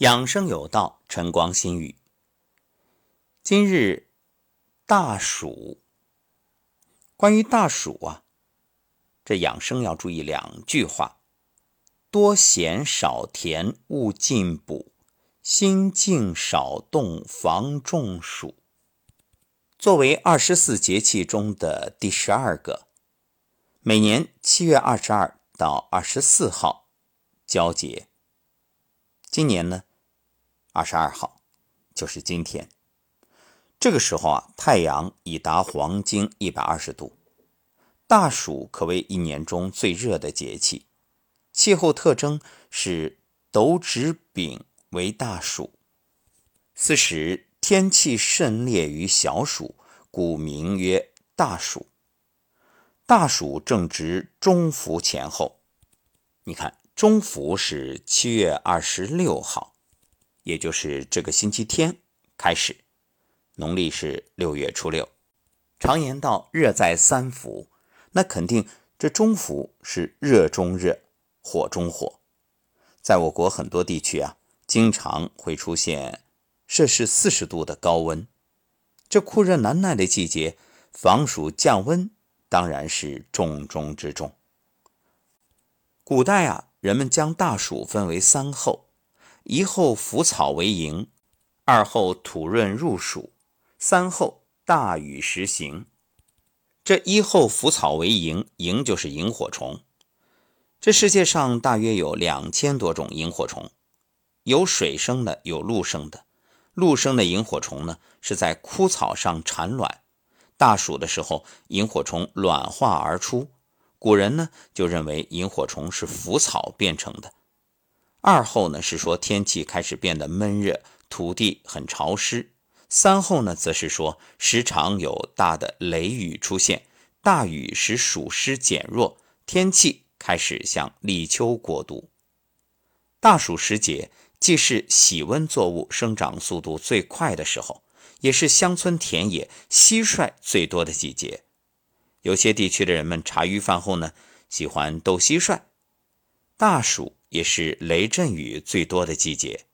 养生有道，晨光心语。今日大暑，关于大暑啊，这养生要注意两句话：多咸少甜，勿进补；心静少动，防中暑。作为二十四节气中的第十二个，每年七月二十二到二十四号交节。今年呢，二十二号就是今天。这个时候啊，太阳已达黄经一百二十度，大暑可谓一年中最热的节气。气候特征是斗指丙为大暑，此时天气甚烈于小暑，故名曰大暑。大暑正值中伏前后，你看。中伏是七月二十六号，也就是这个星期天开始，农历是六月初六。常言道“热在三伏”，那肯定这中伏是热中热，火中火。在我国很多地区啊，经常会出现摄氏四十度的高温。这酷热难耐的季节，防暑降温当然是重中之重。古代啊。人们将大暑分为三候：一候腐草为营，二候土润入暑，三候大雨时行。这一候腐草为营，营就是萤火虫。这世界上大约有两千多种萤火虫，有水生的，有陆生的。陆生的萤火虫呢，是在枯草上产卵，大暑的时候，萤火虫卵化而出。古人呢就认为萤火虫是腐草变成的。二后呢是说天气开始变得闷热，土地很潮湿。三后呢则是说时常有大的雷雨出现，大雨使暑湿减弱，天气开始向立秋过渡。大暑时节既是喜温作物生长速度最快的时候，也是乡村田野蟋蟀最多的季节。有些地区的人们茶余饭后呢，喜欢斗蟋蟀。大暑也是雷阵雨最多的季节。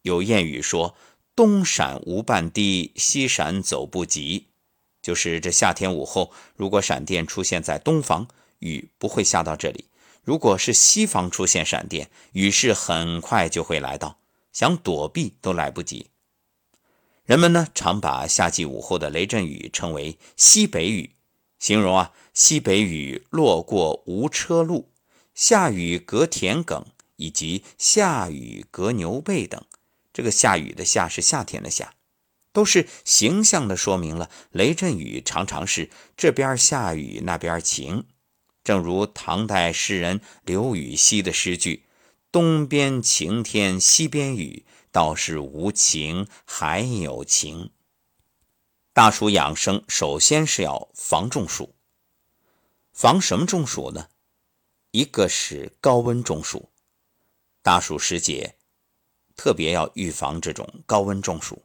有谚语说：“东闪无半滴，西闪走不及。”就是这夏天午后，如果闪电出现在东方，雨不会下到这里；如果是西方出现闪电，雨势很快就会来到，想躲避都来不及。人们呢，常把夏季午后的雷阵雨称为“西北雨”。形容啊，西北雨落过无车路，下雨隔田埂，以及下雨隔牛背等。这个下雨的下是夏天的夏，都是形象的说明了雷阵雨常常是这边下雨那边晴。正如唐代诗人刘禹锡的诗句：“东边晴天西边雨，倒是无晴还有晴。”大暑养生，首先是要防中暑。防什么中暑呢？一个是高温中暑。大暑时节，特别要预防这种高温中暑，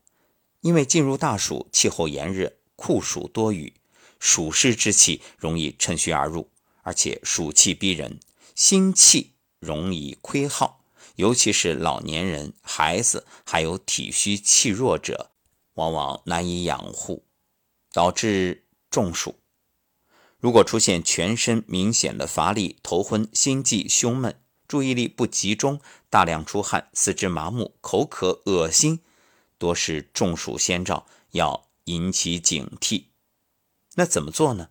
因为进入大暑，气候炎热，酷暑多雨，暑湿之气容易趁虚而入，而且暑气逼人，心气容易亏耗，尤其是老年人、孩子，还有体虚气弱者。往往难以养护，导致中暑。如果出现全身明显的乏力、头昏、心悸、胸闷、注意力不集中、大量出汗、四肢麻木、口渴、恶心，多是中暑先兆，要引起警惕。那怎么做呢？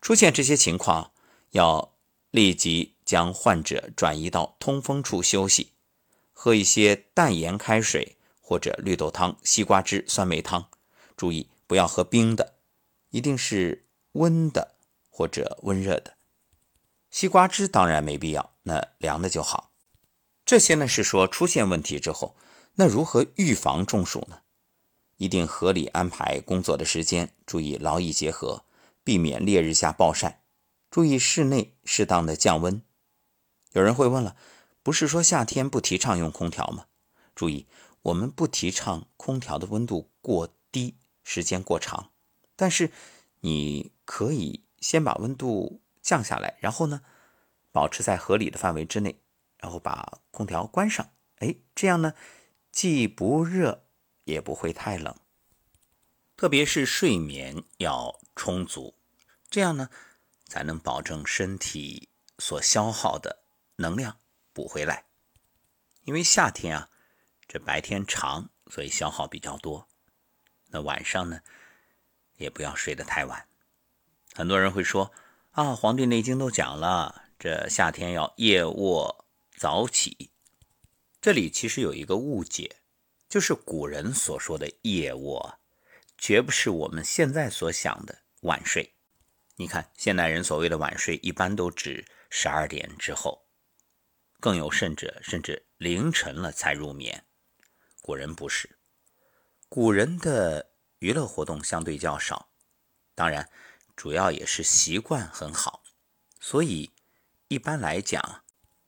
出现这些情况，要立即将患者转移到通风处休息，喝一些淡盐开水。或者绿豆汤、西瓜汁、酸梅汤，注意不要喝冰的，一定是温的或者温热的。西瓜汁当然没必要，那凉的就好。这些呢是说出现问题之后，那如何预防中暑呢？一定合理安排工作的时间，注意劳逸结合，避免烈日下暴晒，注意室内适当的降温。有人会问了，不是说夏天不提倡用空调吗？注意。我们不提倡空调的温度过低，时间过长，但是你可以先把温度降下来，然后呢，保持在合理的范围之内，然后把空调关上。哎，这样呢，既不热也不会太冷。特别是睡眠要充足，这样呢才能保证身体所消耗的能量补回来。因为夏天啊，这白天长，所以消耗比较多。那晚上呢，也不要睡得太晚。很多人会说啊，《黄帝内经》都讲了，这夏天要夜卧早起。这里其实有一个误解，就是古人所说的夜卧。绝不是我们现在所想的晚睡。你看，现代人所谓的晚睡，一般都指十二点之后，更有甚者，甚至凌晨了才入眠。古人不是，古人的娱乐活动相对较少，当然，主要也是习惯很好，所以一般来讲，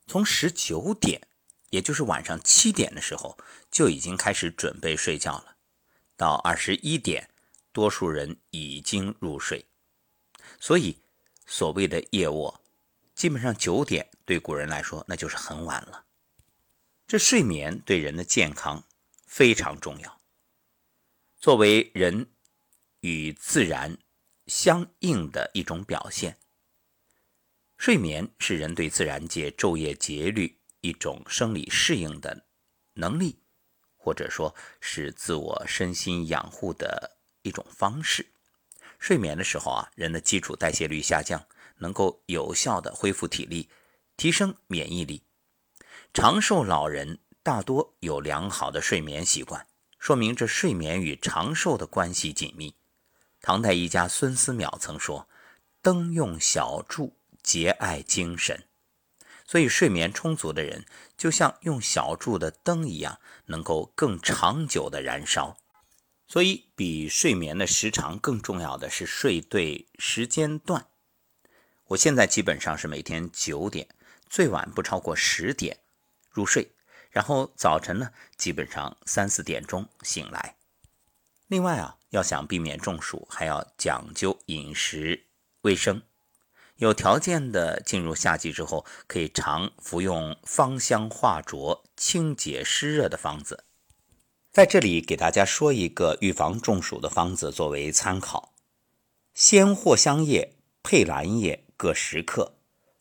从十九点，也就是晚上七点的时候，就已经开始准备睡觉了。到二十一点，多数人已经入睡，所以所谓的夜卧，基本上九点对古人来说那就是很晚了。这睡眠对人的健康非常重要，作为人与自然相应的一种表现，睡眠是人对自然界昼夜节律一种生理适应的能力。或者说是自我身心养护的一种方式。睡眠的时候啊，人的基础代谢率下降，能够有效的恢复体力，提升免疫力。长寿老人大多有良好的睡眠习惯，说明这睡眠与长寿的关系紧密。唐代医家孙思邈曾说：“灯用小柱，节爱精神。”所以，睡眠充足的人就像用小柱的灯一样，能够更长久的燃烧。所以，比睡眠的时长更重要的是睡对时间段。我现在基本上是每天九点，最晚不超过十点入睡，然后早晨呢，基本上三四点钟醒来。另外啊，要想避免中暑，还要讲究饮食卫生。有条件的进入夏季之后，可以常服用芳香化浊、清洁湿热的方子。在这里给大家说一个预防中暑的方子作为参考：鲜藿香叶配兰叶各十克，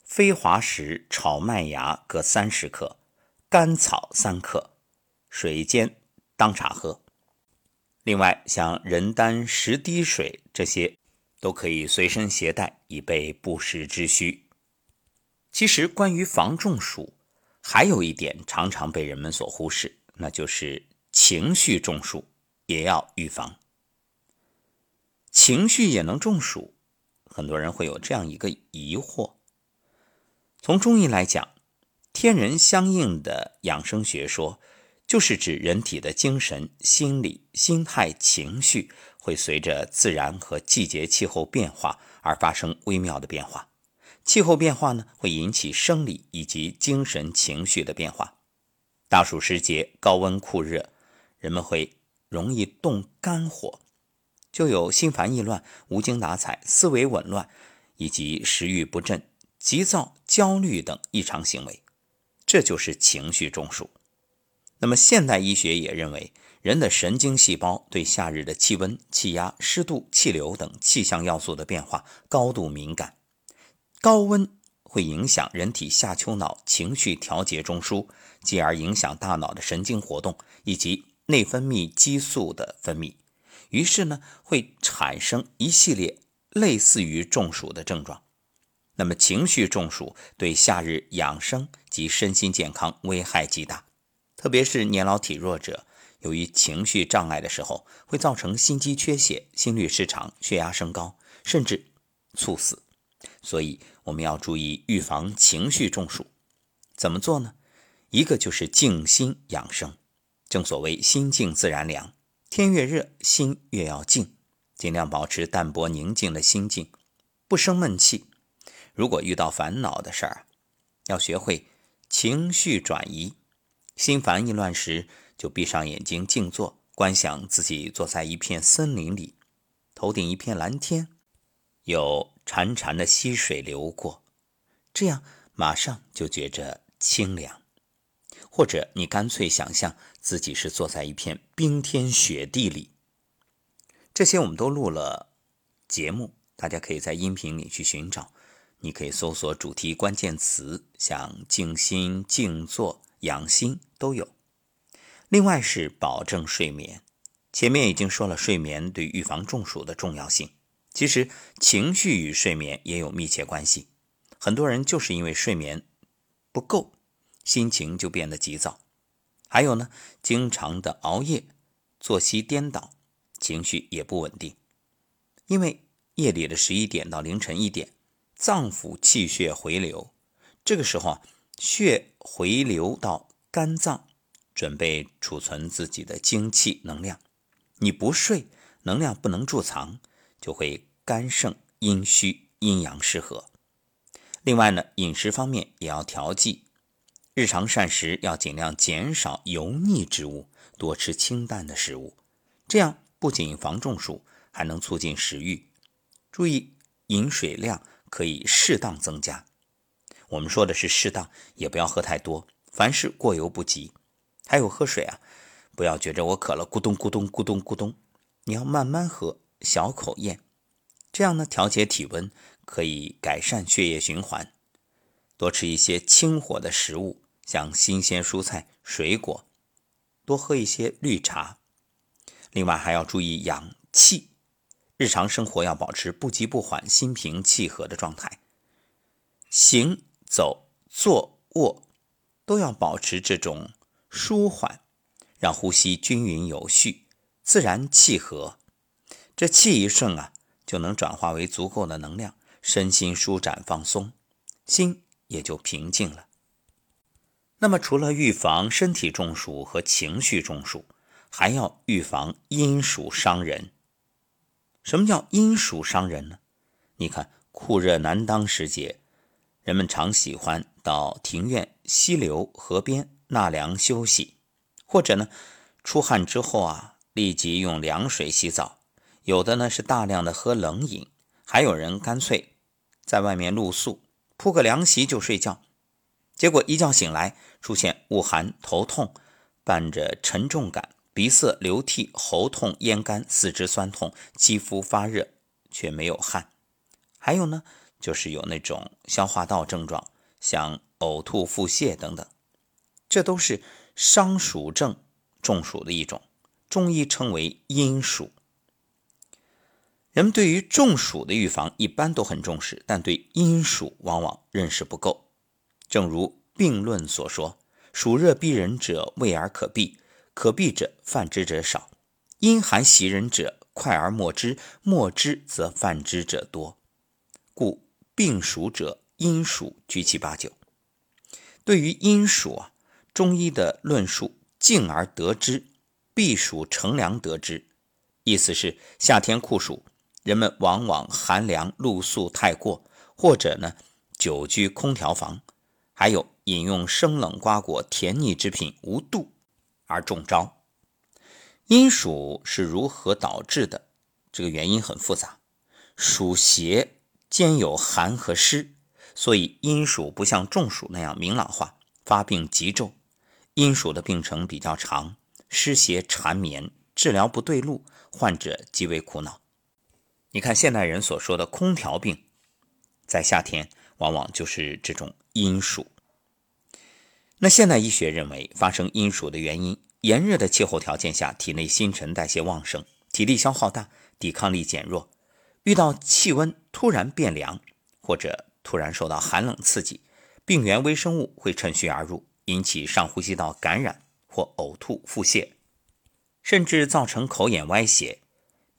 飞滑石炒麦芽各三十克，甘草三克，水煎当茶喝。另外，像人丹十滴水这些。都可以随身携带，以备不时之需。其实，关于防中暑，还有一点常常被人们所忽视，那就是情绪中暑也要预防。情绪也能中暑，很多人会有这样一个疑惑。从中医来讲，天人相应的养生学说。就是指人体的精神、心理、心态、情绪会随着自然和季节气候变化而发生微妙的变化。气候变化呢，会引起生理以及精神情绪的变化。大暑时节，高温酷热，人们会容易动肝火，就有心烦意乱、无精打采、思维紊乱，以及食欲不振、急躁、焦虑等异常行为。这就是情绪中暑。那么，现代医学也认为，人的神经细胞对夏日的气温、气压、湿度、气流等气象要素的变化高度敏感。高温会影响人体下丘脑情绪调节中枢，继而影响大脑的神经活动以及内分泌激素的分泌，于是呢，会产生一系列类似于中暑的症状。那么，情绪中暑对夏日养生及身心健康危害极大。特别是年老体弱者，由于情绪障碍的时候，会造成心肌缺血、心律失常、血压升高，甚至猝死。所以我们要注意预防情绪中暑。怎么做呢？一个就是静心养生。正所谓心静自然凉，天越热，心越要静，尽量保持淡泊宁静的心境，不生闷气。如果遇到烦恼的事儿，要学会情绪转移。心烦意乱时，就闭上眼睛静坐，观想自己坐在一片森林里，头顶一片蓝天，有潺潺的溪水流过，这样马上就觉着清凉。或者你干脆想象自己是坐在一片冰天雪地里。这些我们都录了节目，大家可以在音频里去寻找。你可以搜索主题关键词，像静心、静坐、养心都有。另外是保证睡眠，前面已经说了睡眠对预防中暑的重要性。其实情绪与睡眠也有密切关系，很多人就是因为睡眠不够，心情就变得急躁。还有呢，经常的熬夜、作息颠倒，情绪也不稳定。因为夜里的十一点到凌晨一点。脏腑气血回流，这个时候啊，血回流到肝脏，准备储存自己的精气能量。你不睡，能量不能贮藏，就会肝肾阴虚、阴阳失和。另外呢，饮食方面也要调剂，日常膳食要尽量减少油腻之物，多吃清淡的食物。这样不仅防中暑，还能促进食欲。注意饮水量。可以适当增加，我们说的是适当，也不要喝太多，凡事过犹不及。还有喝水啊，不要觉着我渴了，咕咚咕咚咕咚咕咚，你要慢慢喝，小口咽，这样呢调节体温，可以改善血液循环。多吃一些清火的食物，像新鲜蔬菜、水果，多喝一些绿茶。另外还要注意养气。日常生活要保持不急不缓、心平气和的状态，行走、坐、卧都要保持这种舒缓，让呼吸均匀有序、自然气和。这气一顺啊，就能转化为足够的能量，身心舒展放松，心也就平静了。那么，除了预防身体中暑和情绪中暑，还要预防阴暑伤人。什么叫阴暑伤人呢？你看，酷热难当时节，人们常喜欢到庭院、溪流、河边纳凉休息，或者呢，出汗之后啊，立即用凉水洗澡。有的呢是大量的喝冷饮，还有人干脆在外面露宿，铺个凉席就睡觉。结果一觉醒来，出现恶寒、头痛，伴着沉重感。鼻塞、流涕、喉痛、咽干、四肢酸痛、肌肤发热，却没有汗。还有呢，就是有那种消化道症状，像呕吐、腹泻等等，这都是伤暑症中暑的一种，中医称为阴暑。人们对于中暑的预防一般都很重视，但对阴暑往往认识不够。正如病论所说：“暑热逼人者，畏而可避。”可避者犯之者少，阴寒袭人者快而莫之，莫之则犯之者多。故病暑者阴暑居其八九。对于阴暑啊，中医的论述静而得之，避暑乘凉得之。意思是夏天酷暑，人们往往寒凉露宿太过，或者呢久居空调房，还有饮用生冷瓜果、甜腻之品无度。而中招，阴暑是如何导致的？这个原因很复杂。暑邪兼有寒和湿，所以阴暑不像中暑那样明朗化，发病急骤。阴暑的病程比较长，湿邪缠绵，治疗不对路，患者极为苦恼。你看现代人所说的空调病，在夏天往往就是这种阴暑。那现代医学认为，发生阴暑的原因，炎热的气候条件下，体内新陈代谢旺盛，体力消耗大，抵抗力减弱。遇到气温突然变凉，或者突然受到寒冷刺激，病原微生物会趁虚而入，引起上呼吸道感染或呕吐、腹泻，甚至造成口眼歪斜，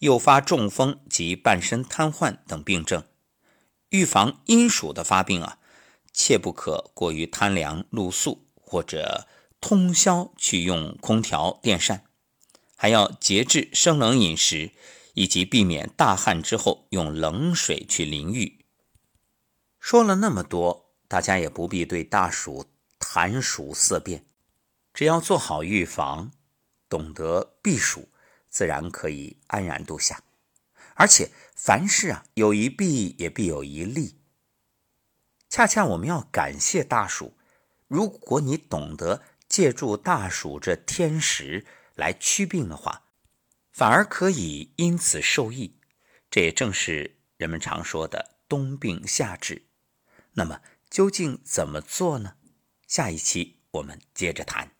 诱发中风及半身瘫痪等病症。预防阴暑的发病啊，切不可过于贪凉露宿。或者通宵去用空调电扇，还要节制生冷饮食，以及避免大汗之后用冷水去淋浴。说了那么多，大家也不必对大暑谈暑色变，只要做好预防，懂得避暑，自然可以安然度夏。而且凡事啊，有一弊也必有一利。恰恰我们要感谢大暑。如果你懂得借助大暑这天时来驱病的话，反而可以因此受益。这也正是人们常说的“冬病夏治”。那么，究竟怎么做呢？下一期我们接着谈。